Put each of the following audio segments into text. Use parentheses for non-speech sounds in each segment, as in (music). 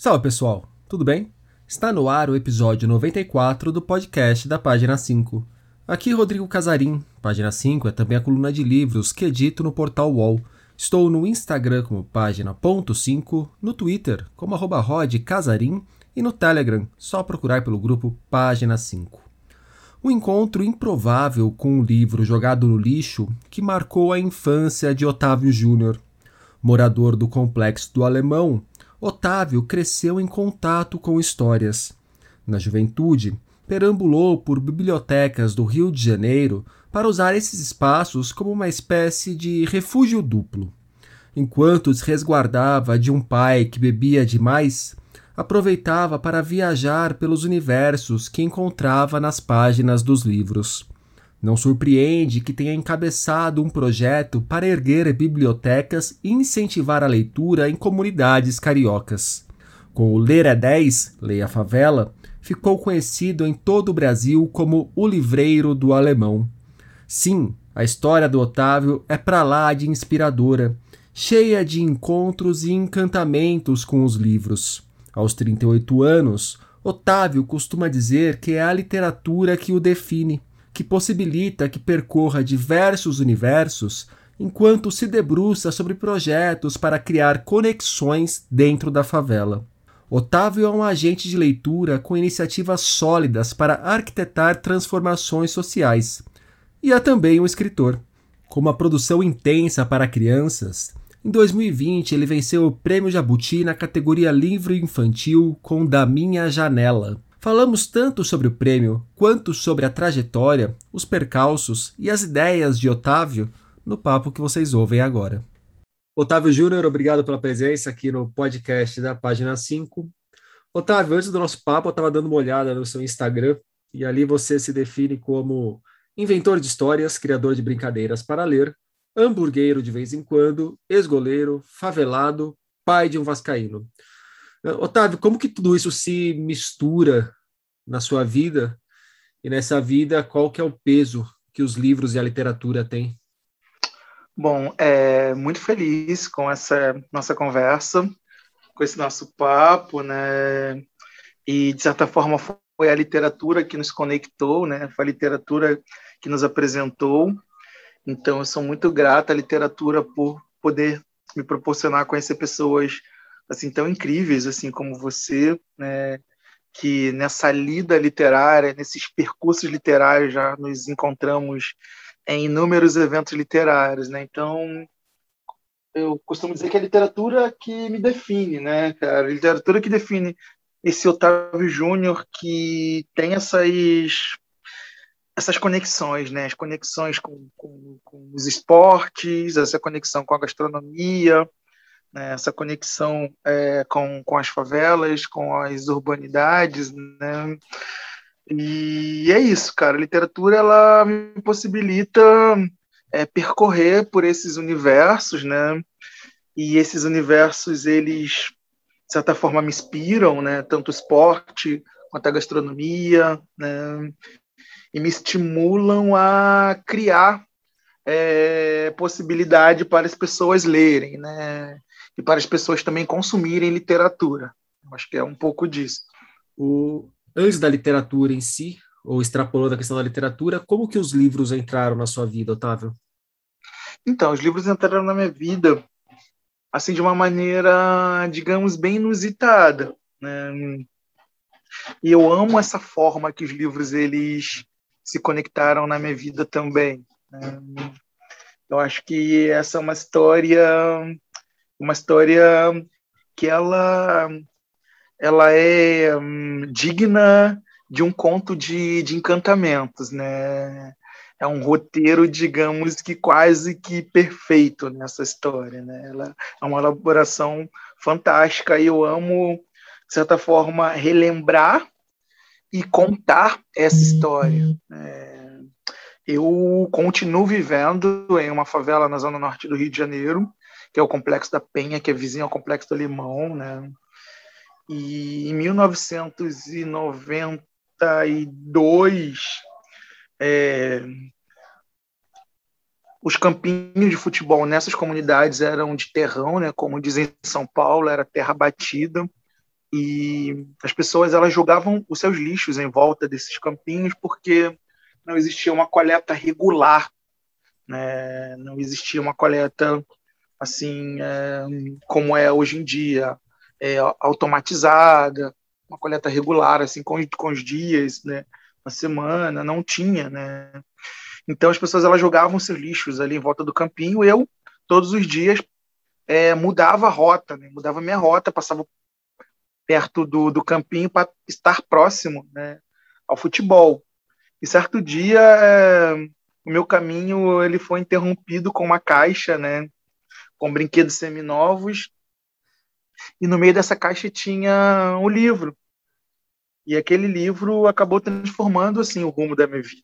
Salve pessoal, tudo bem? Está no ar o episódio 94 do podcast da Página 5. Aqui Rodrigo Casarim. Página 5 é também a coluna de livros que edito no portal UOL. Estou no Instagram como página.5, no Twitter como arroba Casarim e no Telegram, só procurar pelo grupo Página 5. Um encontro improvável com um livro jogado no lixo que marcou a infância de Otávio Júnior. Morador do complexo do Alemão, Otávio cresceu em contato com histórias. Na juventude, perambulou por bibliotecas do Rio de Janeiro para usar esses espaços como uma espécie de refúgio duplo. Enquanto se resguardava de um pai que bebia demais, aproveitava para viajar pelos universos que encontrava nas páginas dos livros. Não surpreende que tenha encabeçado um projeto para erguer bibliotecas e incentivar a leitura em comunidades cariocas. Com o Ler é 10, Leia a Favela, ficou conhecido em todo o Brasil como o livreiro do alemão. Sim, a história do Otávio é para lá de inspiradora, cheia de encontros e encantamentos com os livros. Aos 38 anos, Otávio costuma dizer que é a literatura que o define que possibilita que percorra diversos universos enquanto se debruça sobre projetos para criar conexões dentro da favela. Otávio é um agente de leitura com iniciativas sólidas para arquitetar transformações sociais. E é também um escritor. Com uma produção intensa para crianças, em 2020 ele venceu o Prêmio Jabuti na categoria Livro Infantil com Da Minha Janela, Falamos tanto sobre o prêmio quanto sobre a trajetória, os percalços e as ideias de Otávio no papo que vocês ouvem agora. Otávio Júnior, obrigado pela presença aqui no podcast da página 5. Otávio, antes do nosso papo, eu estava dando uma olhada no seu Instagram e ali você se define como inventor de histórias, criador de brincadeiras para ler, hamburgueiro de vez em quando, ex-goleiro, favelado, pai de um vascaíno. Otávio, como que tudo isso se mistura na sua vida? E nessa vida, qual que é o peso que os livros e a literatura têm? Bom, é muito feliz com essa nossa conversa, com esse nosso papo, né? E de certa forma foi a literatura que nos conectou, né? Foi a literatura que nos apresentou. Então eu sou muito grata à literatura por poder me proporcionar conhecer pessoas assim tão incríveis assim como você, né, que nessa lida literária, nesses percursos literários já nos encontramos em inúmeros eventos literários, né? Então, eu costumo dizer que é a literatura que me define, né, cara? A literatura que define esse Otávio Júnior que tem essas essas conexões, né? As conexões com, com, com os esportes, essa conexão com a gastronomia, né, essa conexão é, com, com as favelas, com as urbanidades, né? E é isso, cara. A literatura ela me possibilita é, percorrer por esses universos, né? E esses universos eles de certa forma me inspiram, né? Tanto o esporte quanto a gastronomia, né? E me estimulam a criar é, possibilidade para as pessoas lerem, né? E para as pessoas também consumirem literatura. Eu acho que é um pouco disso. O, antes da literatura em si, ou extrapolando a questão da literatura, como que os livros entraram na sua vida, Otávio? Então, os livros entraram na minha vida assim de uma maneira, digamos, bem inusitada, né? E eu amo essa forma que os livros eles se conectaram na minha vida também. Né? Eu acho que essa é uma história uma história que ela ela é hum, digna de um conto de, de encantamentos, né? É um roteiro, digamos que quase que perfeito nessa história, né? Ela é uma elaboração fantástica e eu amo, de certa forma, relembrar e contar essa história. É, eu continuo vivendo em uma favela na zona norte do Rio de Janeiro, que é o Complexo da Penha, que é vizinho ao Complexo do Limão, né? E em 1992, é, os campinhos de futebol nessas comunidades eram de terrão, né? Como dizem em São Paulo, era terra batida. e as pessoas elas jogavam os seus lixos em volta desses campinhos porque não existia uma coleta regular, né? não existia uma coleta assim é, como é hoje em dia, é, automatizada, uma coleta regular assim com, com os dias, né? uma semana, não tinha, né? Então as pessoas elas jogavam seus lixos ali em volta do campinho. Eu todos os dias é, mudava a rota, né? mudava minha rota, passava perto do, do campinho para estar próximo né, ao futebol. E certo dia é, o meu caminho ele foi interrompido com uma caixa, né, com brinquedos seminovos. E no meio dessa caixa tinha um livro. E aquele livro acabou transformando assim o rumo da minha vida.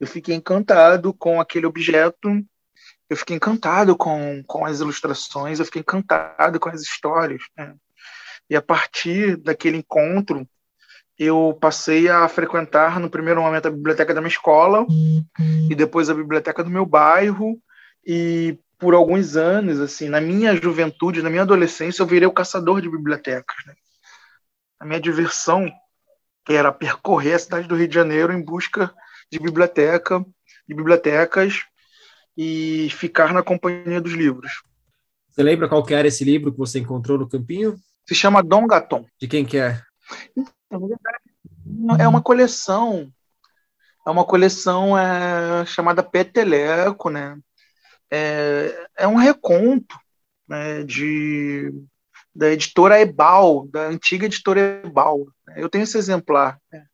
Eu fiquei encantado com aquele objeto, eu fiquei encantado com, com as ilustrações, eu fiquei encantado com as histórias. Né? E a partir daquele encontro, eu passei a frequentar no primeiro momento a biblioteca da minha escola e depois a biblioteca do meu bairro e por alguns anos assim na minha juventude na minha adolescência eu virei o caçador de bibliotecas né? a minha diversão era percorrer a cidade do Rio de Janeiro em busca de biblioteca de bibliotecas e ficar na companhia dos livros você lembra qual era esse livro que você encontrou no campinho se chama Dom Gaton. De quem que é? é uma coleção. É uma coleção é, chamada Peteleco, né? É, é um reconto né, de, da editora Ebal, da antiga editora Ebal. Eu tenho esse exemplar. Né?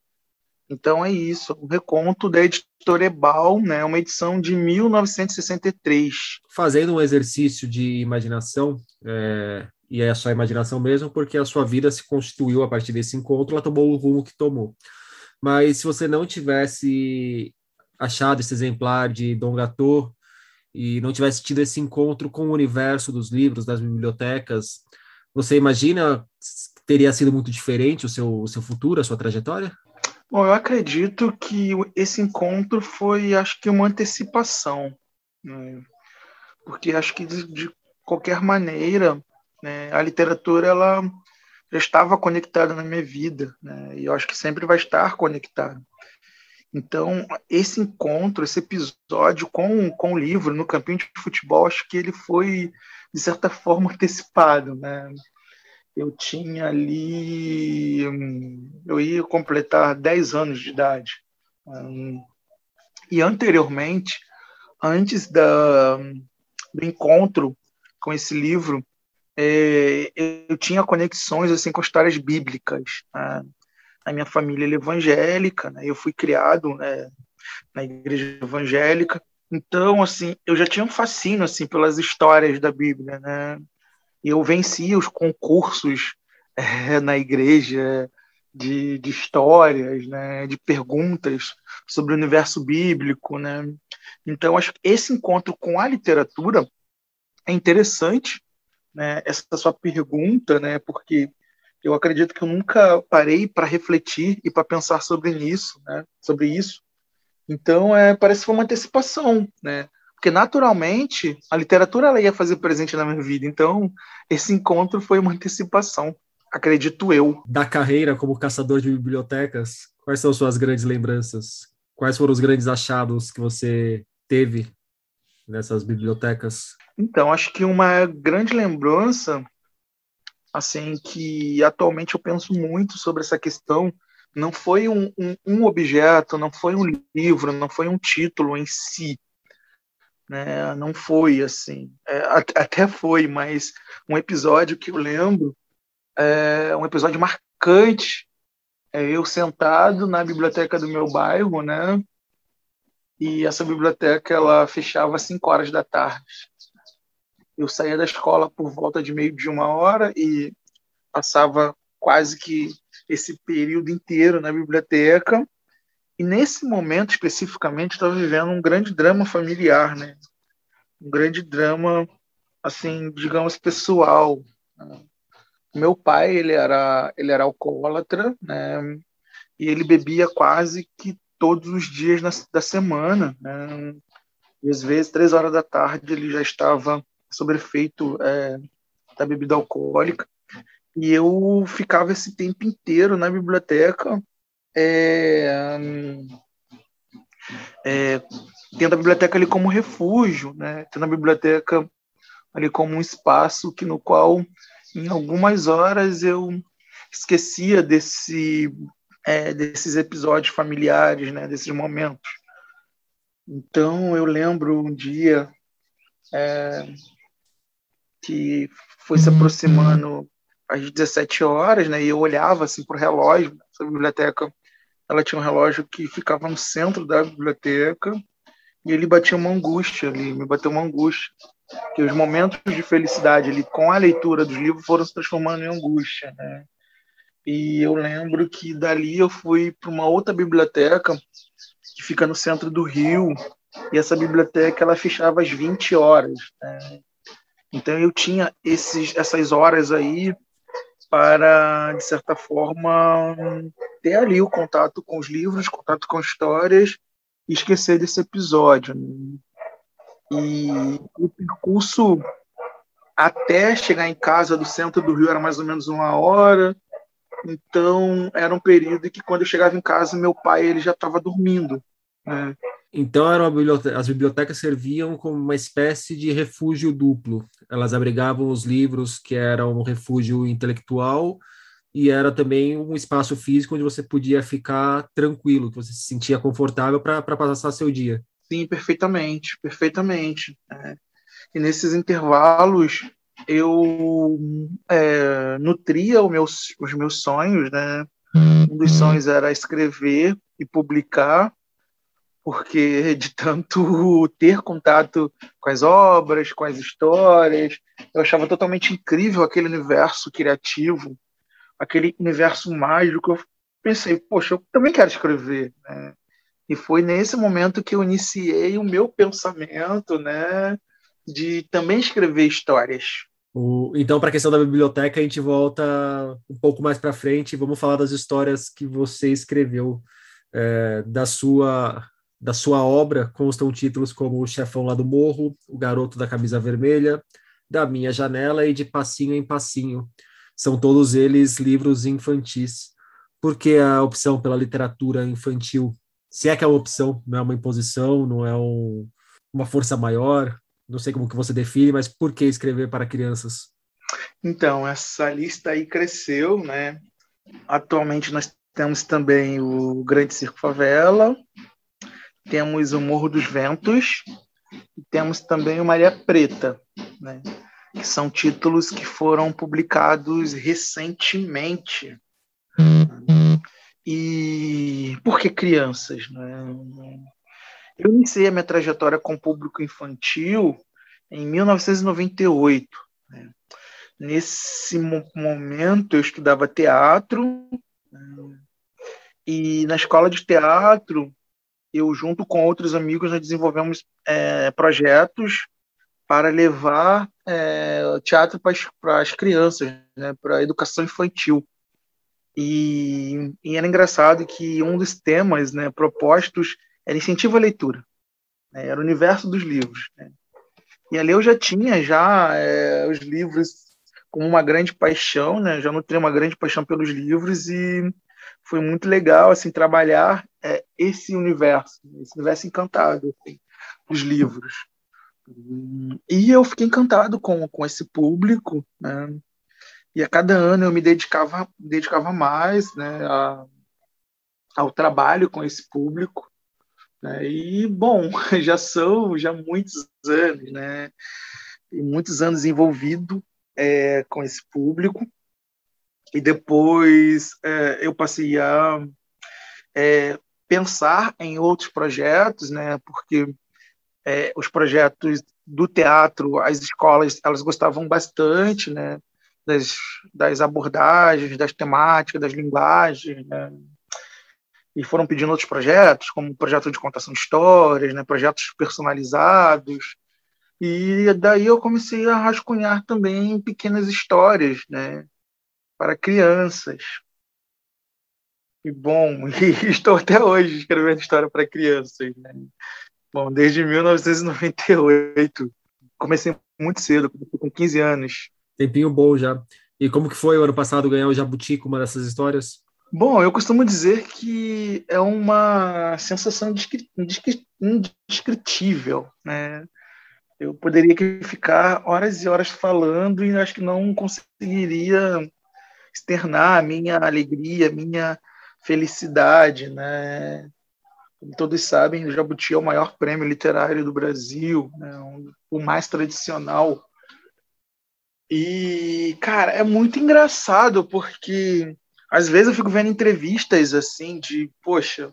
Então é isso, um reconto da editora Ebal, né, uma edição de 1963. Fazendo um exercício de imaginação, é, e é só imaginação mesmo, porque a sua vida se constituiu a partir desse encontro, ela tomou o rumo que tomou. Mas se você não tivesse achado esse exemplar de Dom Gatô e não tivesse tido esse encontro com o universo dos livros, das bibliotecas, você imagina teria sido muito diferente o seu, o seu futuro, a sua trajetória? Bom, eu acredito que esse encontro foi, acho que, uma antecipação. Né? Porque acho que, de, de qualquer maneira, né? A literatura ela já estava conectada na minha vida, né? e eu acho que sempre vai estar conectada. Então, esse encontro, esse episódio com, com o livro no campinho de futebol, acho que ele foi, de certa forma, (laughs) antecipado. Né? Eu tinha ali. Eu ia completar 10 anos de idade. e anteriormente, antes da, do encontro com esse livro, é, eu tinha conexões assim com histórias bíblicas. Né? A minha família é evangélica, né? eu fui criado né, na igreja evangélica, então assim eu já tinha um fascínio assim pelas histórias da Bíblia, né? Eu vencia os concursos é, (laughs) na igreja de, de histórias, né? De perguntas sobre o universo bíblico, né? Então acho que esse encontro com a literatura é interessante né, essa sua pergunta, né, porque eu acredito que eu nunca parei para refletir e para pensar sobre isso, né, sobre isso. Então, é, parece que foi uma antecipação, né? Porque naturalmente a literatura ela ia fazer presente na minha vida. Então, esse encontro foi uma antecipação, acredito eu. Da carreira como caçador de bibliotecas, quais são suas grandes lembranças? Quais foram os grandes achados que você teve nessas bibliotecas? Então, acho que uma grande lembrança, assim, que atualmente eu penso muito sobre essa questão, não foi um, um, um objeto, não foi um livro, não foi um título em si, né? Não foi assim, é, até foi, mas um episódio que eu lembro, é um episódio marcante, é eu sentado na biblioteca do meu bairro, né? E essa biblioteca ela fechava às 5 horas da tarde eu saía da escola por volta de meio de uma hora e passava quase que esse período inteiro na biblioteca. E nesse momento especificamente estava vivendo um grande drama familiar, né? Um grande drama, assim, digamos pessoal. Meu pai ele era ele era alcoólatra, né? E ele bebia quase que todos os dias na, da semana, né? E às vezes três horas da tarde ele já estava sobre efeito é, da bebida alcoólica. E eu ficava esse tempo inteiro na biblioteca, é, é, tendo a biblioteca ali como refúgio, né? tendo a biblioteca ali como um espaço que no qual em algumas horas eu esquecia desse é, desses episódios familiares, né? desses momentos. Então eu lembro um dia é, que foi se aproximando às 17 horas, né? E eu olhava assim para o relógio. Essa biblioteca, ela tinha um relógio que ficava no centro da biblioteca e ele batia uma angústia ali, me bateu uma angústia, que os momentos de felicidade ali com a leitura dos livros foram se transformando em angústia, né? E eu lembro que dali eu fui para uma outra biblioteca que fica no centro do Rio, e essa biblioteca ela fechava às 20 horas. Né? Então eu tinha esses, essas horas aí para, de certa forma, ter ali o contato com os livros, contato com histórias e esquecer desse episódio. E o percurso até chegar em casa do centro do Rio era mais ou menos uma hora. Então era um período que quando eu chegava em casa meu pai ele já estava dormindo. Né? Então eram biblioteca, as bibliotecas serviam como uma espécie de refúgio duplo. Elas abrigavam os livros que eram um refúgio intelectual e era também um espaço físico onde você podia ficar tranquilo, que você se sentia confortável para passar seu dia. Sim, perfeitamente, perfeitamente. É. E nesses intervalos eu é, nutria os meus sonhos, né? Um dos sonhos era escrever e publicar, porque de tanto (laughs) ter contato com as obras, com as histórias, eu achava totalmente incrível aquele universo criativo, aquele universo mágico. Eu pensei, poxa, eu também quero escrever. Né? E foi nesse momento que eu iniciei o meu pensamento, né, de também escrever histórias. Então, para a questão da biblioteca, a gente volta um pouco mais para frente vamos falar das histórias que você escreveu. É, da sua da sua obra constam títulos como O Chefão lá do Morro, O Garoto da Camisa Vermelha, Da Minha Janela e De Passinho em Passinho. São todos eles livros infantis. Por que a opção pela literatura infantil? Se é que é uma opção, não é uma imposição, não é um, uma força maior, não sei como que você define, mas por que escrever para crianças? Então, essa lista aí cresceu, né? Atualmente nós temos também o Grande Circo Favela, temos o Morro dos Ventos e temos também o Maria Preta, né? que são títulos que foram publicados recentemente. E por que crianças? Né? Eu iniciei a minha trajetória com público infantil em 1998. Né? Nesse momento, eu estudava teatro, né? e na escola de teatro, eu, junto com outros amigos, nós desenvolvemos é, projetos para levar é, teatro para as crianças, né? para a educação infantil. E, e, era engraçado que um dos temas né, propostos era incentivo à leitura, né, era o universo dos livros. Né. E ali eu já tinha já é, os livros como uma grande paixão, né, já nutri uma grande paixão pelos livros e foi muito legal assim trabalhar é, esse universo, esse universo encantado assim, dos livros. E eu fiquei encantado com, com esse público, né? E a cada ano eu me dedicava, dedicava mais né, a, ao trabalho com esse público. Né? E, bom, (laughs) já são já muitos anos, né? E muitos anos envolvido é, com esse público. E depois é, eu passei a é, pensar em outros projetos, né? Porque é, os projetos do teatro, as escolas, elas gostavam bastante, né? Das, das abordagens, das temáticas, das linguagens, né? e foram pedindo outros projetos, como projeto de contação de histórias, né, projetos personalizados. E daí eu comecei a rascunhar também pequenas histórias, né, para crianças. E bom, (laughs) e estou até hoje escrevendo história para crianças, né? Bom, desde 1998. Comecei muito cedo, com 15 anos. Tempinho bom já. E como que foi o ano passado ganhar o Jabuti com uma dessas histórias? Bom, eu costumo dizer que é uma sensação indescritível, né? Eu poderia ficar horas e horas falando e acho que não conseguiria externar a minha alegria, a minha felicidade, né? Como todos sabem, o Jabuti é o maior prêmio literário do Brasil, né? o mais tradicional. E, cara, é muito engraçado porque às vezes eu fico vendo entrevistas assim de, poxa,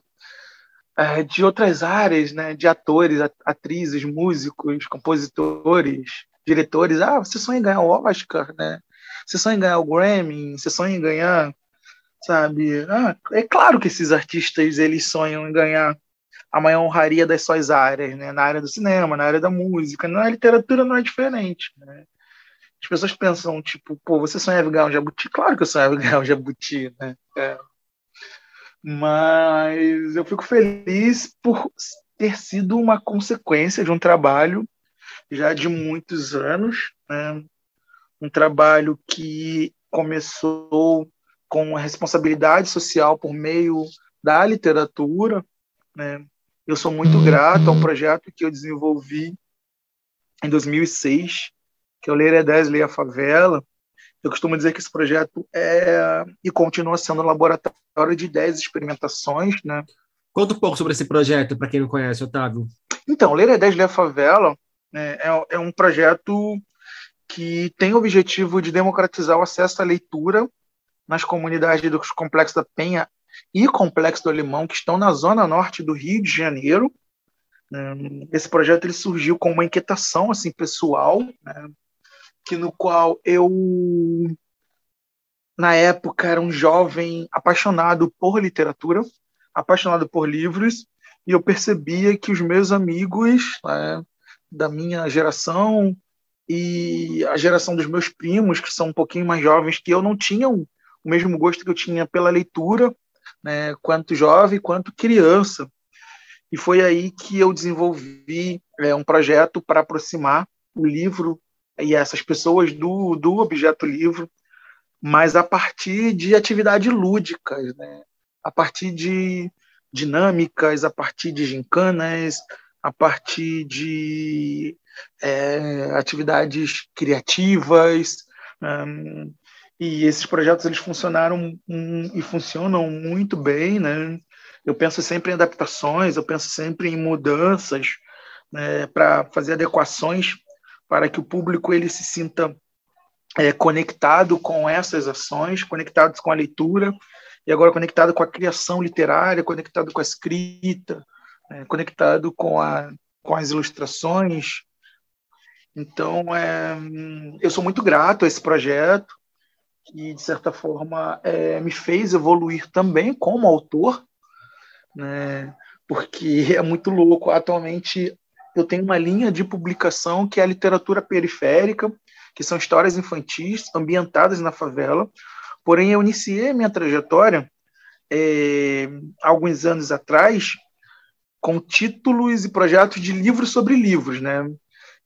é, de outras áreas, né? De atores, atrizes, músicos, compositores, diretores. Ah, você sonha em ganhar o Oscar, né? Você sonha em ganhar o Grammy, você sonha em ganhar, sabe? Ah, é claro que esses artistas eles sonham em ganhar a maior honraria das suas áreas, né? Na área do cinema, na área da música, na literatura não é diferente, né? As pessoas pensam, tipo, pô, você sonhava ganhar um jabuti? Claro que eu sonhava ganhar um jabuti, né? É. Mas eu fico feliz por ter sido uma consequência de um trabalho já de muitos anos, né? um trabalho que começou com a responsabilidade social por meio da literatura. Né? Eu sou muito grato a um projeto que eu desenvolvi em 2006, que é o Leira 10, Leia Favela. Eu costumo dizer que esse projeto é e continua sendo um laboratório de 10 experimentações. Né? Conta um pouco sobre esse projeto, para quem não conhece, Otávio. Então, Leira 10, Leia Favela né, é, é um projeto que tem o objetivo de democratizar o acesso à leitura nas comunidades do Complexo da Penha e Complexo do Alemão, que estão na zona norte do Rio de Janeiro. Hum, esse projeto ele surgiu com uma inquietação assim pessoal, né, que no qual eu na época era um jovem apaixonado por literatura, apaixonado por livros, e eu percebia que os meus amigos né, da minha geração e a geração dos meus primos, que são um pouquinho mais jovens que eu, não tinham o mesmo gosto que eu tinha pela leitura, né, quanto jovem, quanto criança. E foi aí que eu desenvolvi é, um projeto para aproximar o livro e essas pessoas do, do objeto livro, mas a partir de atividades lúdicas, né? a partir de dinâmicas, a partir de gincanas, a partir de é, atividades criativas. Um, e esses projetos eles funcionaram um, e funcionam muito bem, né? Eu penso sempre em adaptações, eu penso sempre em mudanças né, para fazer adequações para que o público ele se sinta é, conectado com essas ações, conectado com a leitura e agora conectado com a criação literária, conectado com a escrita, né, conectado com, a, com as ilustrações, então, é, eu sou muito grato a esse projeto, que, de certa forma, é, me fez evoluir também como autor, né? porque (laughs) é muito louco. Atualmente, eu tenho uma linha de publicação que é a literatura periférica, que são histórias infantis ambientadas na favela. Porém, eu iniciei minha trajetória é, alguns anos atrás com títulos e projetos de livros sobre livros, né?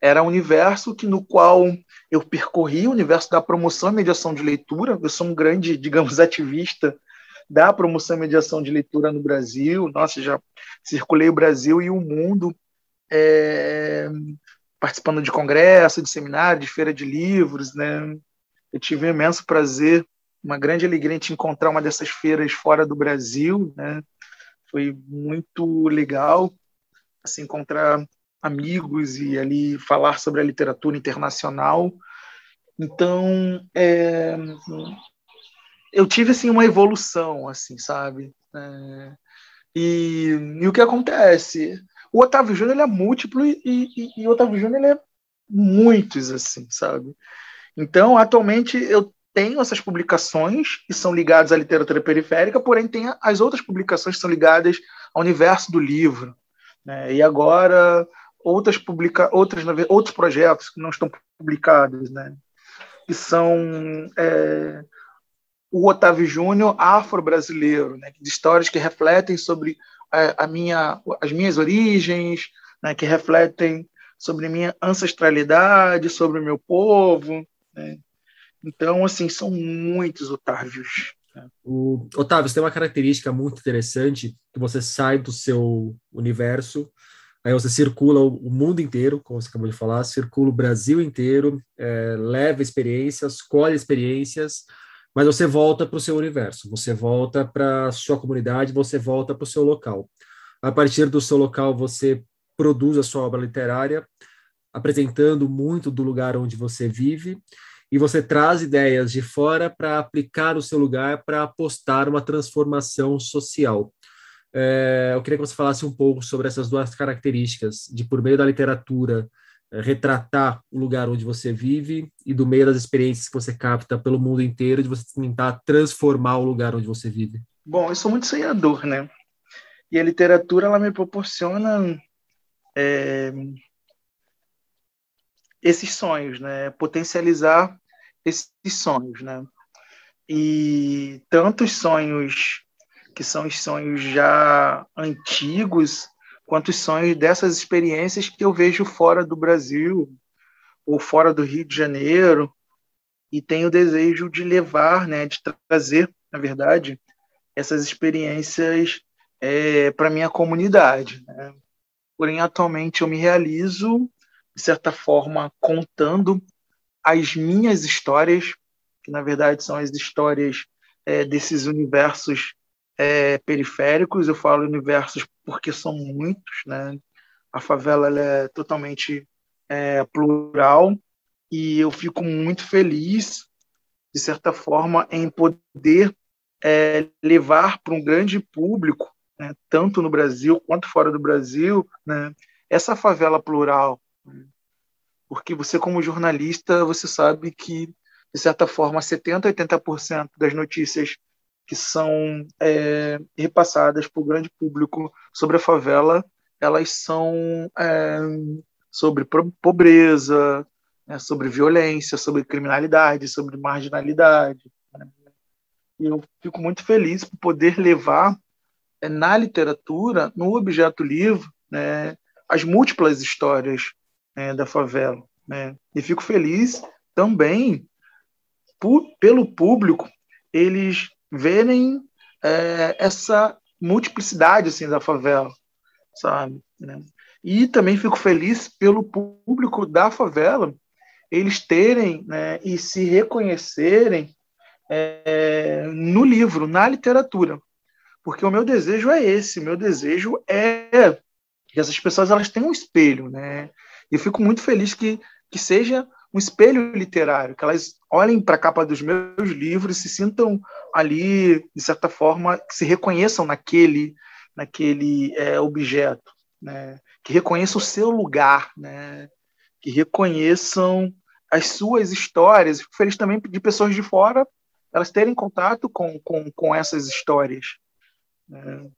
Era um universo que no qual eu percorri o universo da promoção e mediação de leitura. Eu sou um grande, (laughs) digamos, ativista da promoção e mediação de leitura no Brasil. Nossa, já circulei o Brasil e o mundo é, participando de congresso, de seminário, de feira de livros, né? Eu tive um imenso prazer, uma grande alegria de encontrar uma dessas feiras fora do Brasil, né? Foi muito legal se assim, encontrar amigos e ali falar sobre a literatura internacional. Então, é, eu tive assim uma evolução, assim, sabe? É, e, e, o que acontece? O Otávio Júnior é múltiplo e, e, e o Otávio Júnior é muitos, assim, sabe? Então, atualmente eu tenho essas publicações que são ligadas à literatura periférica, porém tem as outras publicações que são ligadas ao universo do livro. Né? E agora outras publica outras outros projetos que não estão publicados, né? Que são é, o Otávio Júnior afro-brasileiro, né? De histórias que refletem sobre a, a, minha, as minhas origens, né? Que refletem sobre minha ancestralidade, sobre o meu povo, né? Então, assim, são muitos Otávios. O Otávio, você tem uma característica muito interessante que você sai do seu universo, aí você circula o mundo inteiro, como você acabou de falar, circula o Brasil inteiro, é, leva experiências, colhe experiências, mas você volta para o seu universo, você volta para a sua comunidade, você volta para o seu local. A partir do seu local, você produz a sua obra literária, apresentando muito do lugar onde você vive, e você traz ideias de fora para aplicar no seu lugar para apostar uma transformação social. É, eu queria que você falasse um pouco sobre essas duas características, de por meio da literatura, é, retratar o lugar onde você vive e do meio das experiências que você capta pelo mundo inteiro, de você tentar transformar o lugar onde você vive. Bom, eu sou muito sonhador, né? E a literatura, ela me proporciona é, esses sonhos, né? Potencializar esses sonhos, né? E tantos sonhos que são os sonhos já antigos, quanto os sonhos dessas experiências que eu vejo fora do Brasil ou fora do Rio de Janeiro e tenho o desejo de levar, né, de trazer, na verdade, essas experiências é, para minha comunidade. Né? Porém, atualmente eu me realizo de certa forma contando as minhas histórias, que na verdade são as histórias é, desses universos é, periféricos. Eu falo universos porque são muitos, né? A favela é totalmente é, plural e eu fico muito feliz, de certa forma, em poder é, levar para um grande público, né, tanto no Brasil quanto fora do Brasil, né, essa favela plural, porque você, como jornalista, você sabe que, de certa forma, 70%, 80% das notícias que são é, repassadas para o grande público sobre a favela, elas são é, sobre pobreza, né, sobre violência, sobre criminalidade, sobre marginalidade. Né? E eu fico muito feliz por poder levar é, na literatura, no objeto livro, né, as múltiplas histórias é, da favela. Né? E fico feliz também por, pelo público eles verem é, essa multiplicidade assim da favela, sabe? Né? E também fico feliz pelo público da favela eles terem né, e se reconhecerem é, no livro, na literatura, porque o meu desejo é esse, meu desejo é que essas pessoas elas tenham um espelho, né? E fico muito feliz que, que seja um espelho literário, que elas olhem para a capa dos meus livros se sintam ali, de certa forma, que se reconheçam naquele, naquele é, objeto, né? que reconheçam o seu lugar, né? que reconheçam as suas histórias. Fico feliz também de pessoas de fora elas terem contato com, com, com essas histórias. Né?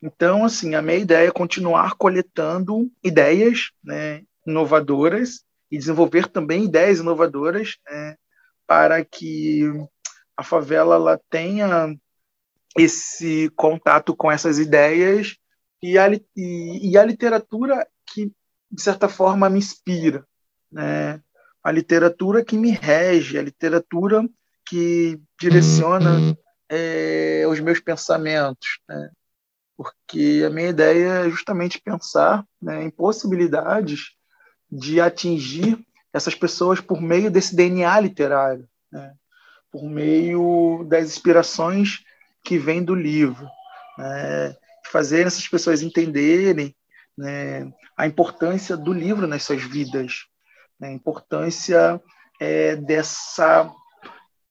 Então, assim, a minha ideia é continuar coletando ideias né, inovadoras e desenvolver também ideias inovadoras né, para que a favela ela tenha esse contato com essas ideias e a, e, e a literatura que, de certa forma, me inspira. Né? A literatura que me rege, a literatura que direciona é, os meus pensamentos. Né? porque a minha ideia é justamente pensar né, em possibilidades de atingir essas pessoas por meio desse DNA literário, né, por meio das inspirações que vêm do livro, né, fazer essas pessoas entenderem né, a importância do livro nas suas vidas, né, a importância é, dessa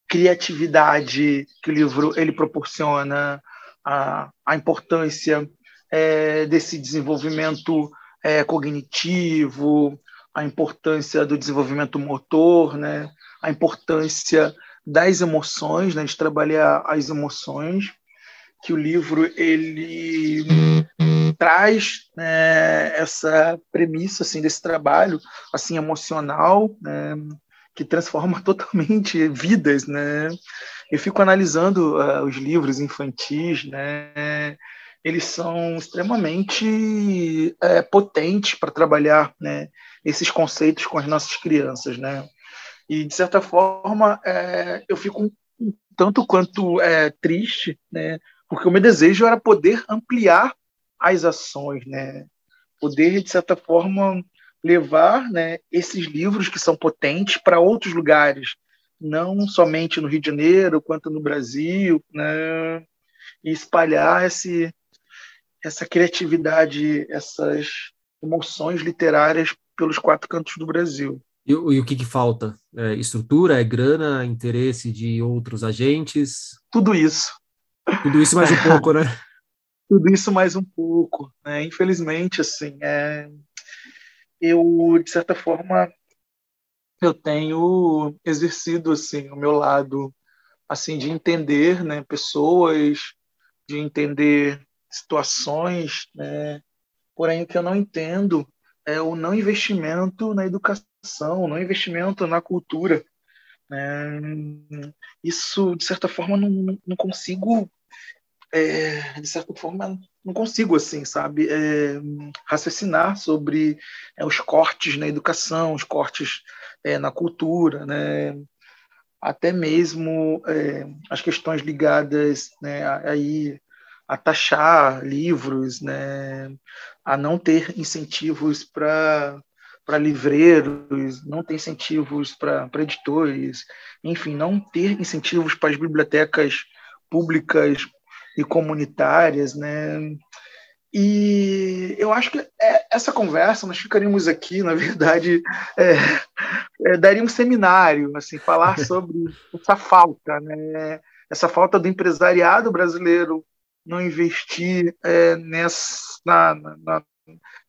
criatividade que o livro ele proporciona, a, a importância é, desse desenvolvimento é, cognitivo, a importância do desenvolvimento motor, né? a importância das emoções, né? de trabalhar as emoções, que o livro ele traz né, essa premissa assim desse trabalho assim emocional né, que transforma (laughs) totalmente vidas, né? Eu fico analisando uh, os livros infantis, né? Eles são extremamente é, potentes para trabalhar, né? Esses conceitos com as nossas crianças, né? E, de certa forma, é, eu fico um, tanto quanto é, triste, né? porque o meu desejo era poder ampliar as ações, né? poder, de certa forma, levar né, esses livros que são potentes para outros lugares, não somente no Rio de Janeiro, quanto no Brasil, né? e espalhar esse, essa criatividade, essas emoções literárias pelos quatro cantos do Brasil. E, e o que, que falta? É estrutura, é grana, interesse de outros agentes? Tudo isso. Tudo isso mais um (laughs) pouco, né? Tudo isso mais um pouco. Né? Infelizmente, assim, é... eu, de certa forma, eu tenho exercido assim, o meu lado assim de entender né, pessoas, de entender situações, né? porém o que eu não entendo é o não investimento na educação, o não investimento na cultura. Né? Isso, de certa forma, não, não consigo, é, de certa forma, não consigo, assim, sabe, é, raciocinar sobre é, os cortes na educação, os cortes é, na cultura, né? até mesmo é, as questões ligadas né, aí a taxar livros, né, a não ter incentivos para para livreiros, não ter incentivos para editores, enfim, não ter incentivos para as bibliotecas públicas e comunitárias, né? E eu acho que é, essa conversa, nós ficaríamos aqui, na verdade, é, é, daria um seminário, assim, falar (laughs) sobre essa falta, né? essa falta do empresariado brasileiro não investir é, nessa. Na, na,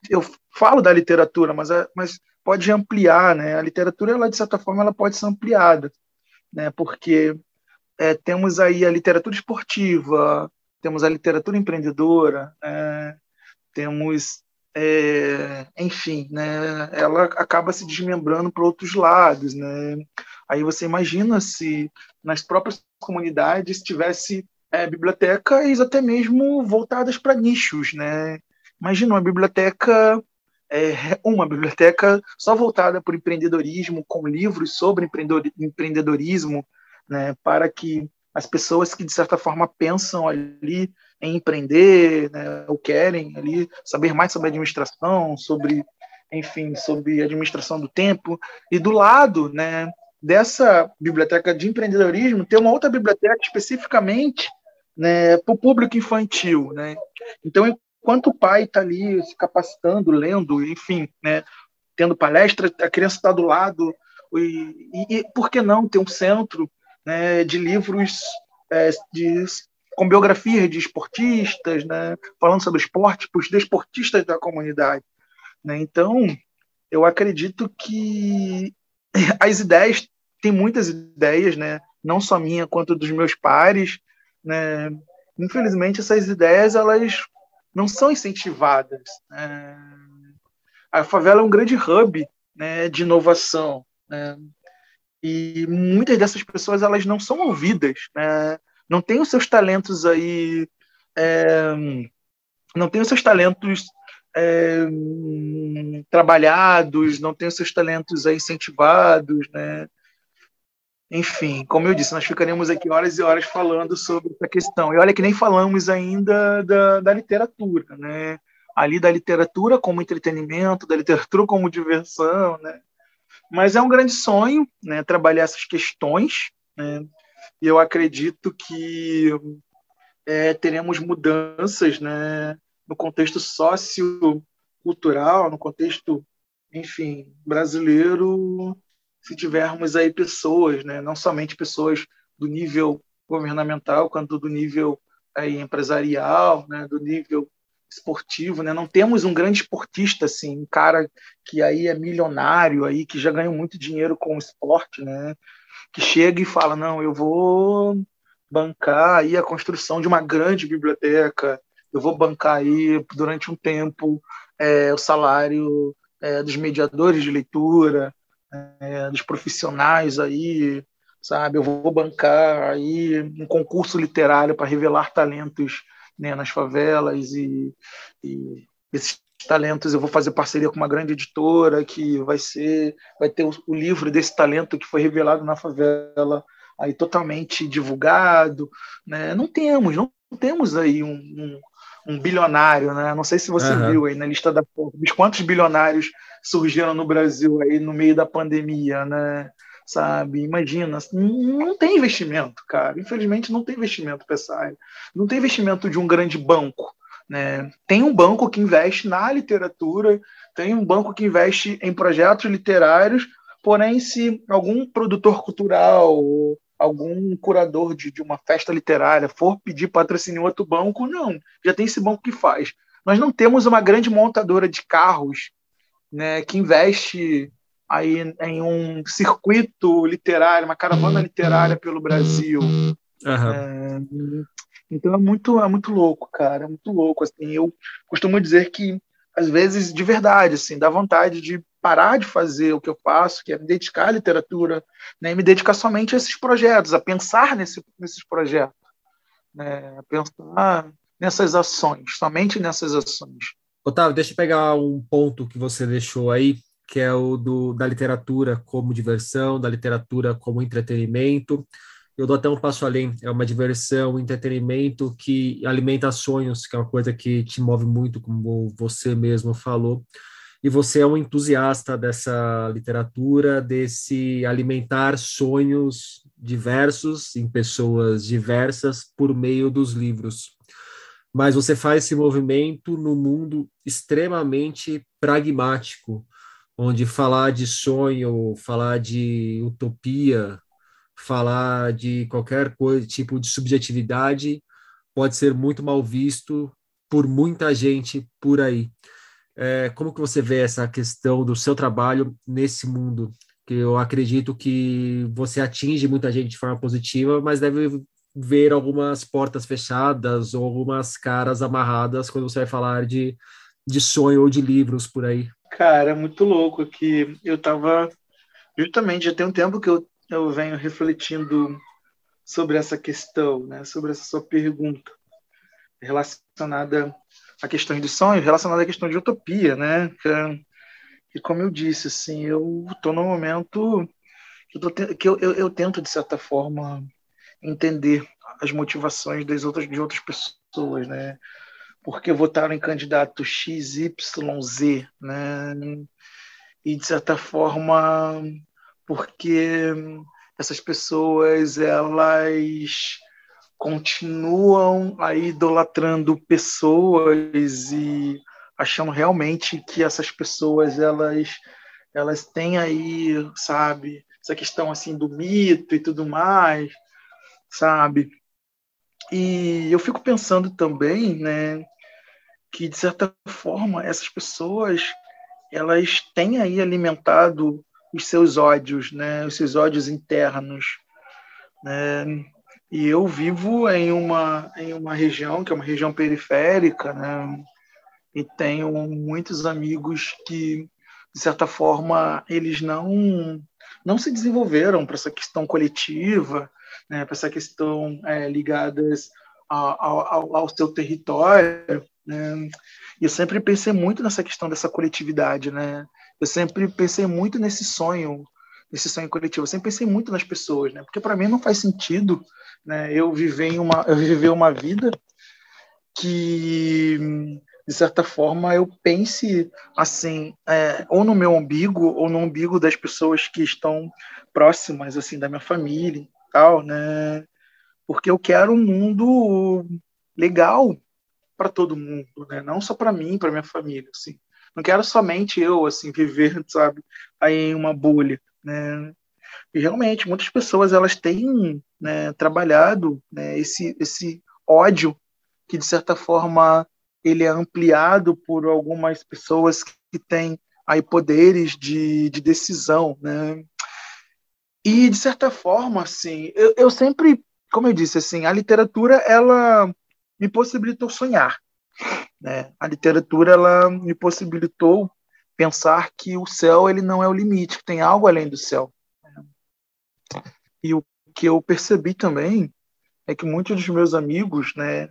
eu falo da literatura, mas, é, mas pode ampliar, né? A literatura, ela, de certa forma, ela pode ser ampliada, né? Porque é, temos aí a literatura esportiva, temos a literatura empreendedora, né? temos, é, enfim, né? Ela acaba se desmembrando para outros lados, né? Aí você imagina se nas próprias comunidades tivesse é, bibliotecas até mesmo voltadas para nichos, né? Imagina uma biblioteca, é, uma biblioteca só voltada para o empreendedorismo, com livros sobre empreendedorismo, né? Para que as pessoas que de certa forma pensam ali em empreender, né, ou querem ali saber mais sobre administração, sobre, enfim, sobre administração do tempo, e do lado, né, dessa biblioteca de empreendedorismo, tem uma outra biblioteca especificamente né, para o público infantil. Né? Então, enquanto o pai está ali se capacitando, lendo, enfim, né, tendo palestra, a criança está do lado, e, e, e, por que não ter um centro né, de livros é, de, com biografias de esportistas, né, falando sobre esporte para os desportistas da comunidade. Né? Então, eu acredito que as ideias, tem muitas ideias, né, não só minha quanto dos meus pares, né? Infelizmente, essas ideias elas não são incentivadas. Né? A favela é um grande hub né, de inovação. Né? E muitas dessas pessoas elas não são ouvidas, né? não têm os seus talentos aí, é, não têm os seus talentos é, trabalhados, não têm os seus talentos aí incentivados, né? Enfim, como eu disse, nós ficaremos aqui horas e horas falando sobre essa questão. E olha que nem falamos ainda da, da literatura, né? Ali da literatura como entretenimento, da literatura como diversão, né? Mas é um grande sonho, né? Trabalhar essas questões, né? E eu acredito que é, teremos mudanças, né? No contexto sociocultural, no contexto, enfim, brasileiro, se tivermos aí pessoas, né, não somente pessoas do nível governamental, quanto do nível aí, empresarial, né, do nível esportivo, né? Não temos um grande esportista assim, um cara que aí é milionário aí, que já ganhou muito dinheiro com o esporte, né? Que chega e fala: "Não, eu vou bancar aí a construção de uma grande biblioteca, eu vou bancar aí durante um tempo é, o salário é, dos mediadores de leitura, é, dos profissionais aí, sabe? Eu vou bancar aí um concurso literário para revelar talentos né, nas favelas e, e esses talentos, eu vou fazer parceria com uma grande editora que vai ser, vai ter o, o livro desse talento que foi revelado na favela aí totalmente divulgado, né? Não temos, não temos aí um, um, um bilionário, né? Não sei se você uhum. viu aí na lista da Forbes quantos bilionários surgiram no Brasil aí no meio da pandemia, né? Sabe? Imagina, não tem investimento, cara. Infelizmente não tem investimento para essa área. Não tem investimento de um grande banco, né? Tem um banco que investe na literatura, tem um banco que investe em projetos literários, porém, se algum produtor cultural, algum curador de, de uma festa literária for pedir patrocínio em outro banco, não, já tem esse banco que faz. Nós não temos uma grande montadora de carros né, que investe aí em um circuito literário, uma caravana literária pelo Brasil. Uhum. É, então é muito, é muito louco, cara, é muito louco. Assim, eu costumo dizer que às vezes de verdade, assim, dá vontade de parar de fazer o que eu faço, que é me dedicar à literatura, né, e me dedicar somente a esses projetos, a pensar nesse, nesses projetos, né, a pensar nessas ações, somente nessas ações. Otávio, deixa eu pegar um ponto que você deixou aí, que é o do, da literatura como diversão, da literatura como entretenimento. Eu dou até um passo além, é uma diversão, um entretenimento que alimenta sonhos, que é uma coisa que te move muito, como você mesmo falou e você é um entusiasta dessa literatura, desse alimentar sonhos diversos em pessoas diversas por meio dos livros. Mas você faz esse movimento no mundo extremamente pragmático, onde falar de sonho, falar de utopia, falar de qualquer coisa, tipo de subjetividade, pode ser muito mal visto por muita gente por aí. É, como que você vê essa questão do seu trabalho nesse mundo? Que eu acredito que você atinge muita gente de forma positiva, mas deve ver algumas portas fechadas ou algumas caras amarradas quando você vai falar de, de sonho ou de livros por aí. Cara, é muito louco que eu estava justamente já tem um tempo que eu, eu venho refletindo sobre essa questão, né, sobre essa sua pergunta relacionada a questões de sonho relacionada à questão de utopia, né? E como eu disse, assim, eu estou no momento que, eu, que eu, eu, eu, tento, de certa forma, entender as motivações das outras, de outras pessoas, né? Porque votaram em candidato X, Y, Z, né? E, de certa forma, porque essas pessoas, elas continuam aí idolatrando pessoas e achando realmente que essas pessoas elas elas têm aí, sabe, essa questão assim do mito e tudo mais, sabe? E eu fico pensando também, né, que de certa forma essas pessoas elas têm aí alimentado os seus ódios, né, os seus ódios internos, né? E eu vivo em uma, em uma região que é uma região periférica, né? E tenho muitos amigos que, de certa forma, eles não não se desenvolveram para essa questão coletiva, né? Para essa questão é, ligadas ao, ao, ao seu território, né? E eu sempre pensei muito nessa questão dessa coletividade, né? Eu sempre pensei muito nesse sonho nesse sonho coletivo. Eu sempre pensei muito nas pessoas, né? Porque para mim não faz sentido, né? Eu viver uma, eu viver uma vida que de certa forma eu pense assim, é, ou no meu umbigo ou no umbigo das pessoas que estão próximas assim da minha família, tal, né? Porque eu quero um mundo legal para todo mundo, né? Não só para mim, para minha família, assim. Não quero somente eu assim (laughs) viver, sabe, aí em uma bolha né? E realmente muitas pessoas elas têm né, trabalhado né, esse esse ódio que de certa forma ele é ampliado por algumas pessoas que têm aí poderes de, de decisão, né? E de certa forma, assim, eu, eu sempre, como eu disse, assim, a literatura ela me possibilitou sonhar, né? A literatura ela me possibilitou pensar que o céu ele não é o limite, que tem algo além do céu. E o que eu percebi também é que muitos dos meus amigos, né,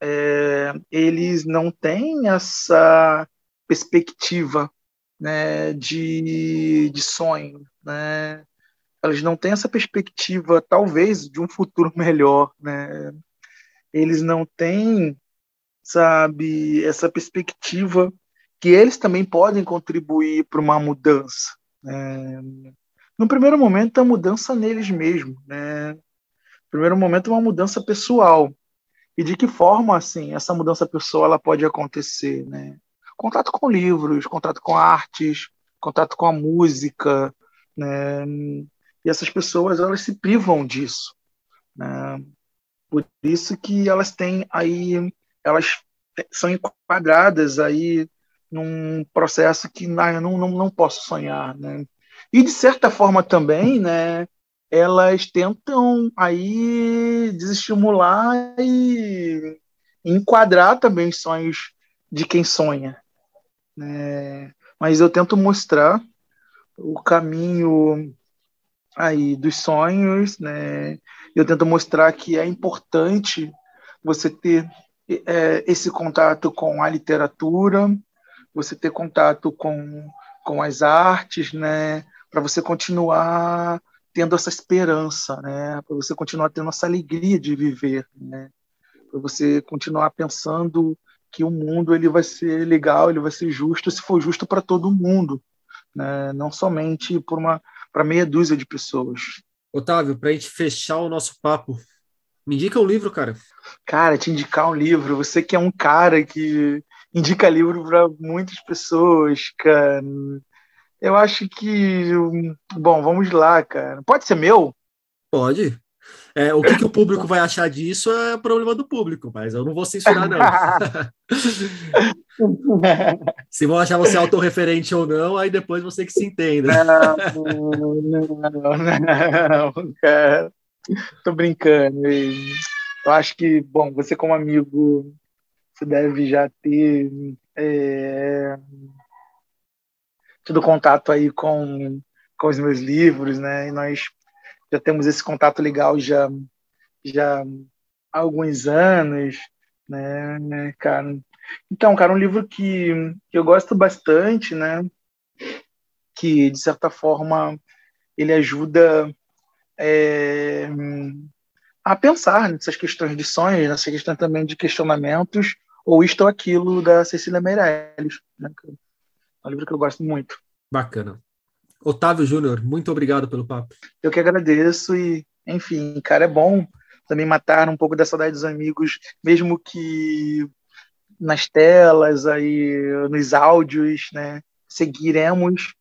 é, eles não têm essa perspectiva né, de, de sonho, né? Elas não têm essa perspectiva, talvez, de um futuro (laughs) melhor, né? Eles não têm, sabe, essa perspectiva que eles também podem contribuir para uma mudança. Né? No primeiro momento, a mudança neles mesmos, né? No primeiro momento, uma mudança pessoal. E de que forma, assim, essa mudança pessoal ela pode acontecer, né? Contato com livros, contato com artes, contato com a música, né? E essas pessoas, elas se privam disso, né? Por isso que elas têm aí, elas são enquadradas aí num processo que não, não, não posso sonhar, né? E de certa forma também, né, elas tentam aí desestimular e enquadrar também os sonhos de quem sonha, né? Mas eu tento mostrar o caminho aí dos sonhos, né? Eu tento mostrar que é importante você ter é, esse contato com a literatura, você ter contato com, com as artes, né? Para você continuar tendo essa esperança, né? Para você continuar tendo essa alegria de viver, né? Para você continuar pensando que o mundo ele vai ser legal, ele vai ser justo, se for justo para todo mundo, né? Não somente por uma para meia dúzia de pessoas. Otávio, para a gente fechar o nosso papo, me indica um livro, cara. Cara, te indicar um livro. Você que é um cara que indica livro para muitas pessoas, cara. Eu acho que. Bom, vamos lá, cara. Pode ser meu? Pode. É, o que, que, o público vai achar disso é problema do público, mas eu não vou censurar, não. (laughs) (laughs) se vão achar você autorreferente ou não, aí depois você que se entenda. Não, não, não, cara. Tô brincando. Eu acho que, bom, você como amigo você deve já ter é, tido contato aí com, com os meus livros, né? E nós já temos esse contato legal já, já há alguns anos, né, né cara? Então, cara, um livro que, que eu gosto bastante, né? Que, de certa forma, ele ajuda é, a pensar nessas questões de sonhos, nessa questão também de questionamentos, ou Isto ou Aquilo, da Cecília Meirelles. Né? É um livro que eu gosto muito. Bacana. Otávio Júnior, muito obrigado pelo papo. Eu que agradeço e, enfim, cara, é bom também matar um pouco da saudade dos amigos, mesmo que nas telas, aí, nos áudios, né? Seguiremos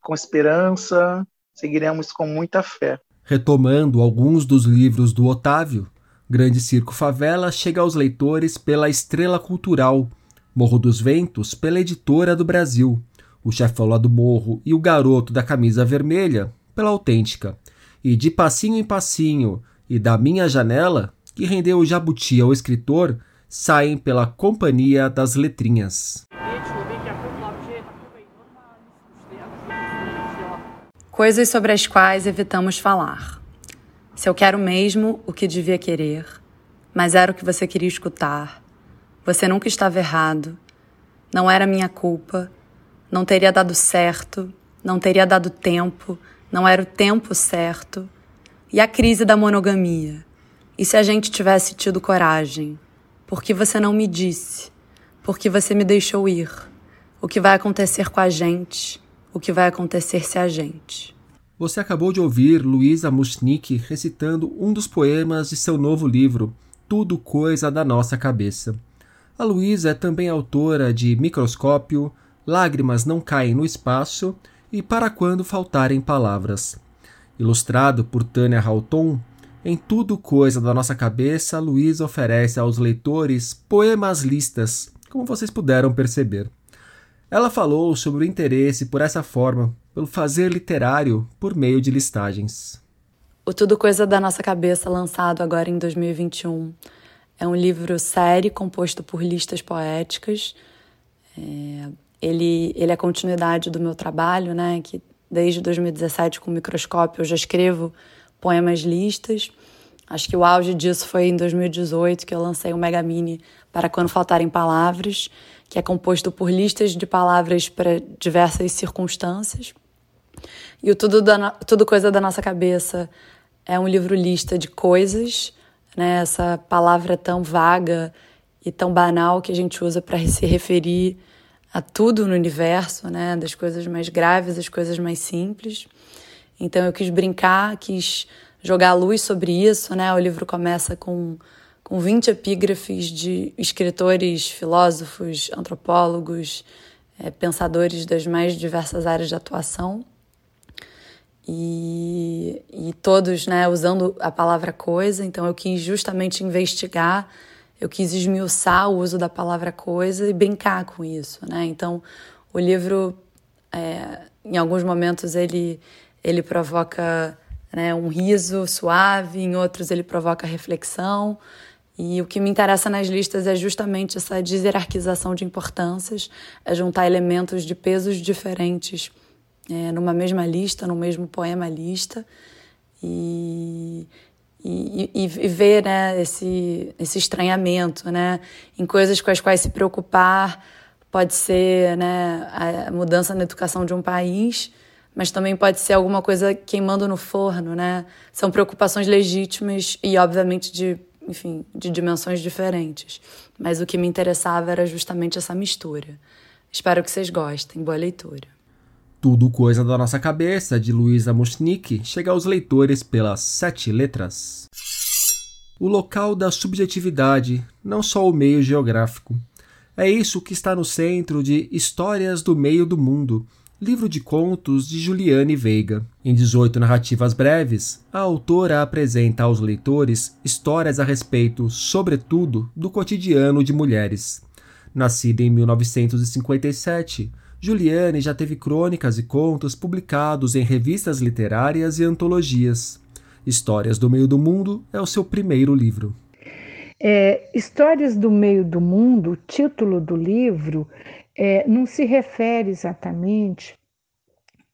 com esperança, seguiremos com muita fé. Retomando alguns dos livros do Otávio, Grande Circo Favela chega aos leitores pela Estrela Cultural, Morro dos Ventos pela Editora do Brasil, O Chefão lá do Morro e O Garoto da Camisa Vermelha pela Autêntica, e De Passinho em Passinho e Da Minha Janela, que rendeu o Jabuti ao escritor, saem pela Companhia das Letrinhas. Coisas sobre as quais evitamos falar. Se eu quero mesmo o que devia querer, mas era o que você queria escutar, você nunca estava errado, não era minha culpa, não teria dado certo, não teria dado tempo, não era o tempo certo. E a crise da monogamia? E se a gente tivesse tido coragem? Por que você não me disse? Por que você me deixou ir? O que vai acontecer com a gente? O que vai acontecer se a gente? Você acabou de ouvir Luísa Mushnik recitando um dos poemas de seu novo livro, Tudo Coisa da Nossa Cabeça. A Luísa é também autora de Microscópio, Lágrimas Não Caem no Espaço e Para Quando Faltarem Palavras. Ilustrado por Tânia Halton, em Tudo Coisa da Nossa Cabeça, Luísa oferece aos leitores poemas listas, como vocês puderam perceber. Ela falou sobre o interesse por essa forma, pelo fazer literário por meio de listagens. O Tudo Coisa da Nossa Cabeça, lançado agora em 2021, é um livro série composto por listas poéticas. É, ele, ele é a continuidade do meu trabalho, né? Que desde 2017 com o microscópio eu já escrevo poemas listas. Acho que o auge disso foi em 2018, que eu lancei o Mega Mini para quando faltarem palavras, que é composto por listas de palavras para diversas circunstâncias. E o Tudo, da, Tudo Coisa da Nossa Cabeça é um livro lista de coisas, né? essa palavra tão vaga e tão banal que a gente usa para se referir a tudo no universo, né? das coisas mais graves às coisas mais simples. Então eu quis brincar, quis jogar luz sobre isso. Né? O livro começa com com 20 epígrafes de escritores, filósofos, antropólogos, é, pensadores das mais diversas áreas de atuação. E, e todos né, usando a palavra coisa, então eu quis justamente investigar, eu quis esmiuçar o uso da palavra coisa e brincar com isso. Né? Então o livro, é, em alguns momentos, ele, ele provoca né, um riso suave, em outros ele provoca reflexão. E o que me interessa nas listas é justamente essa deserarquização de importâncias, é juntar elementos de pesos diferentes é, numa mesma lista, no mesmo poema lista, e, e, e, e ver né, esse, esse estranhamento né, em coisas com as quais se preocupar. Pode ser né, a mudança na educação de um país, mas também pode ser alguma coisa queimando no forno, né? São preocupações legítimas e, obviamente, de enfim, de dimensões diferentes. Mas o que me interessava era justamente essa mistura. Espero que vocês gostem. Boa leitura. Tudo Coisa da Nossa Cabeça, de Luísa Mushnik, chega aos leitores pelas sete letras. O local da subjetividade, não só o meio geográfico. É isso que está no centro de Histórias do Meio do Mundo, livro de contos de Juliane Veiga. Em 18 narrativas breves, a autora apresenta aos leitores histórias a respeito, sobretudo, do cotidiano de mulheres. Nascida em 1957, Juliane já teve crônicas e contos publicados em revistas literárias e antologias. Histórias do Meio do Mundo é o seu primeiro livro. É, Histórias do Meio do Mundo, o título do livro, é, não se refere exatamente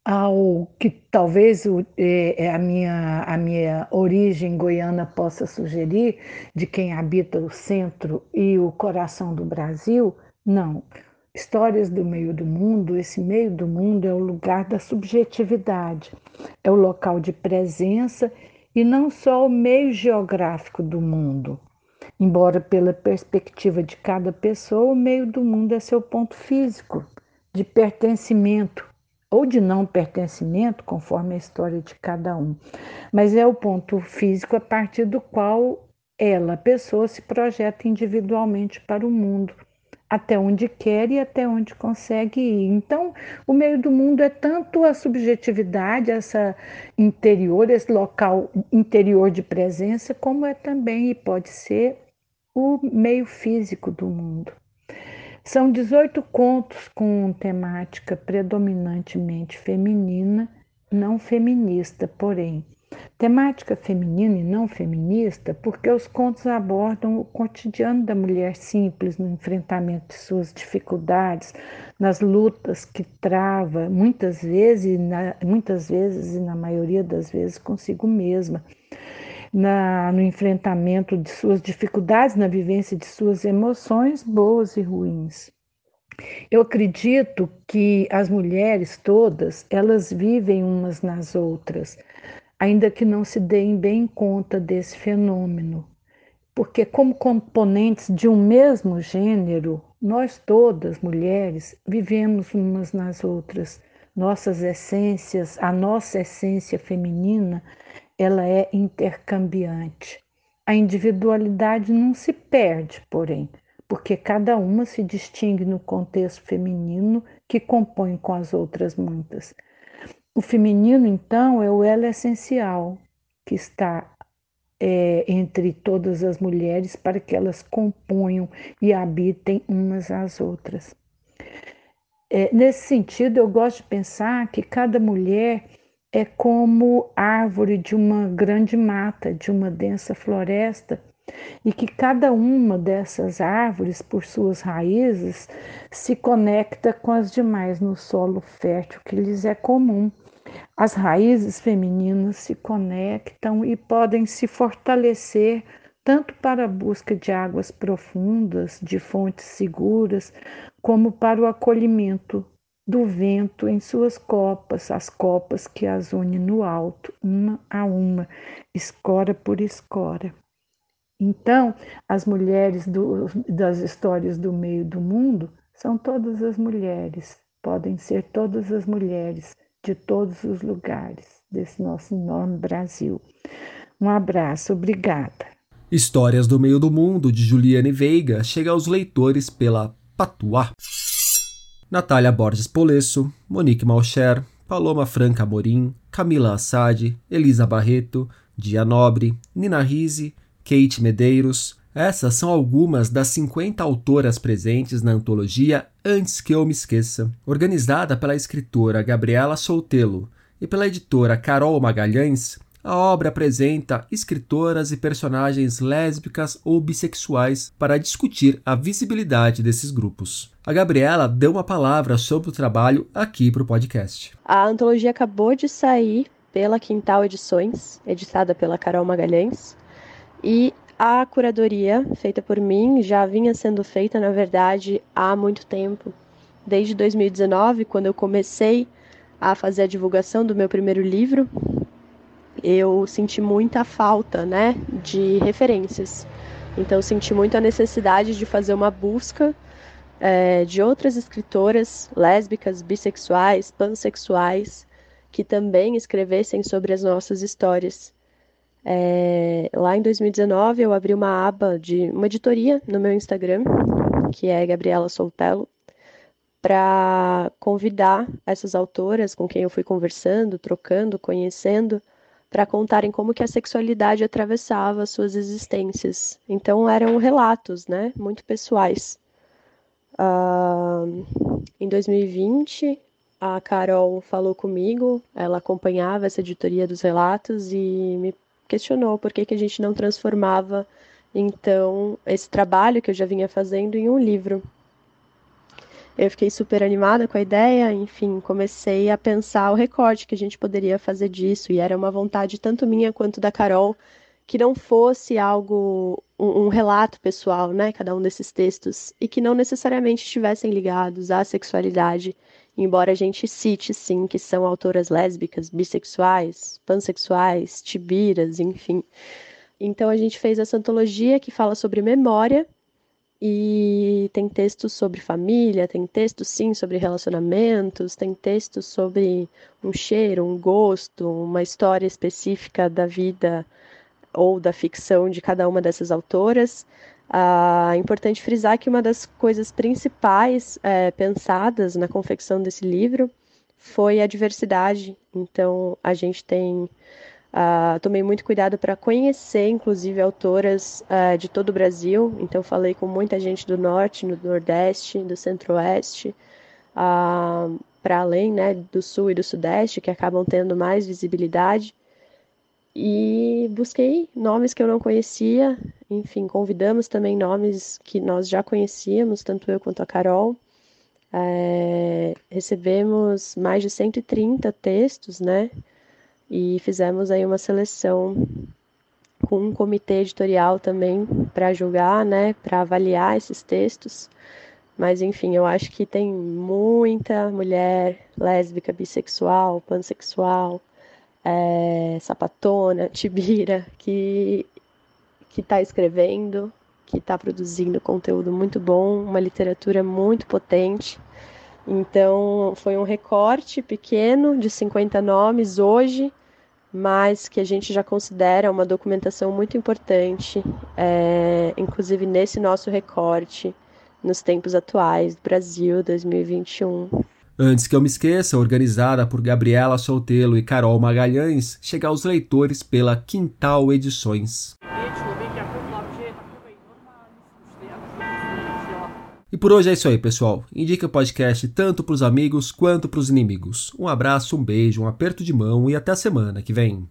ao que talvez o, é, é, a, minha, a minha origem goiana possa sugerir, de quem habita o centro e o coração do Brasil, não. Histórias do meio do mundo, esse meio do mundo é o lugar da subjetividade, é o local de presença e não só o meio geográfico do mundo, Embora, pela perspectiva de cada pessoa, o meio do mundo é seu ponto físico, de pertencimento ou de não pertencimento, conforme a história de cada um. Mas é o ponto físico a partir do qual ela, a pessoa, se projeta individualmente para o mundo, até onde quer e até onde consegue ir. Então, o meio do mundo é tanto a subjetividade, essa interior, esse local interior de presença, como é também e pode ser o meio físico do mundo. São 18 contos com temática predominantemente feminina, não feminista, porém. Temática feminina e não feminista, porque os contos abordam o cotidiano da mulher simples no enfrentamento de suas dificuldades, nas lutas que trava, muitas vezes, na, muitas vezes e na maioria das vezes consigo mesma, na, no enfrentamento de suas dificuldades, na vivência de suas emoções, boas e ruins. Eu acredito que as mulheres todas, elas vivem umas nas outras, ainda que não se deem bem conta desse fenômeno. Porque, como componentes de um mesmo gênero, nós todas, mulheres, vivemos umas nas outras. Nossas essências, a nossa essência feminina, ela é intercambiante. A individualidade não se perde, porém, porque cada uma se distingue no contexto feminino que compõe com as outras muitas. O feminino, então, é o elo essencial que está é, entre todas as mulheres para que elas componham e habitem umas às outras. É, nesse sentido, eu gosto de pensar que cada mulher é como árvore de uma grande mata, de uma densa floresta, e que cada uma dessas árvores, por suas raízes, se conecta com as demais no solo fértil que lhes é comum. as raízes femininas se conectam e podem se fortalecer tanto para a busca de águas profundas, de fontes seguras, como para o acolhimento do vento em suas copas, as copas que as une no alto, uma a uma, escora por escora. Então, as mulheres do, das histórias do meio do mundo são todas as mulheres, podem ser todas as mulheres de todos os lugares desse nosso enorme Brasil. Um abraço, obrigada. Histórias do Meio do Mundo, de Juliane Veiga, chega aos leitores pela Patuá. Natália Borges Polesso, Monique Malcher, Paloma Franca Amorim, Camila Assad, Elisa Barreto, Dia Nobre, Nina Rise, Kate Medeiros. Essas são algumas das 50 autoras presentes na antologia Antes que eu me esqueça, organizada pela escritora Gabriela Soltelo e pela editora Carol Magalhães. A obra apresenta escritoras e personagens lésbicas ou bissexuais para discutir a visibilidade desses grupos. A Gabriela deu uma palavra sobre o trabalho aqui para o podcast. A antologia acabou de sair pela Quintal Edições, editada pela Carol Magalhães, e a curadoria feita por mim já vinha sendo feita, na verdade, há muito tempo. Desde 2019, quando eu comecei a fazer a divulgação do meu primeiro livro, eu senti muita falta, né, de referências. Então, senti muito a necessidade de fazer uma busca é, de outras escritoras lésbicas, bissexuais, pansexuais, que também escrevessem sobre as nossas histórias. É, lá em 2019, eu abri uma aba de uma editoria no meu Instagram, que é Gabriela Soltelo, para convidar essas autoras com quem eu fui conversando, trocando, conhecendo, para contarem como que a sexualidade atravessava suas existências. Então eram relatos, né, muito pessoais. Uh, em 2020, a Carol falou comigo, ela acompanhava essa editoria dos relatos e me questionou por que, que a gente não transformava então esse trabalho que eu já vinha fazendo em um livro. Eu fiquei super animada com a ideia, enfim, comecei a pensar o recorte que a gente poderia fazer disso, e era uma vontade tanto minha quanto da Carol que não fosse algo, um, um, relato pessoal, né, cada um desses textos, e que não necessariamente estivessem ligados à sexualidade, embora a gente cite, sim, que são autoras lésbicas, bissexuais, pansexuais, tibiras, enfim. Então a gente fez essa antologia que fala sobre memória, e tem textos sobre família, tem textos sim sobre relacionamentos, tem textos sobre um cheiro, um gosto, uma história específica da vida ou da ficção de cada uma dessas autoras. Ah, é importante frisar que uma das coisas principais é, pensadas na confecção desse livro foi a diversidade. Então, a gente tem Uh, tomei muito cuidado para conhecer, inclusive, autoras uh, de todo o Brasil. Então, falei com muita gente do Norte, do Nordeste, do Centro-Oeste, uh, para além né, do Sul e do Sudeste, que acabam tendo mais visibilidade. E busquei nomes que eu não conhecia. Enfim, convidamos também nomes que nós já conhecíamos, tanto eu quanto a Carol. É, recebemos mais de 130 textos, né? e fizemos aí uma seleção com um comitê editorial também para julgar, né, para avaliar esses textos. Mas enfim, eu acho que tem muita mulher lésbica, bissexual, pansexual, é, sapatona, tibira, que que está escrevendo, que está produzindo conteúdo muito bom, uma literatura muito potente. Então, foi um recorte pequeno de 50 nomes hoje, mas que a gente já considera uma documentação muito importante, é, inclusive nesse nosso recorte nos tempos atuais do Brasil 2021. Antes que eu me esqueça, organizada por Gabriela Soltelo e Carol Magalhães, chega aos leitores pela Quintal Edições. E por hoje é isso aí, pessoal. Indique o podcast tanto para os amigos quanto para os inimigos. Um abraço, um beijo, um aperto de mão e até a semana que vem.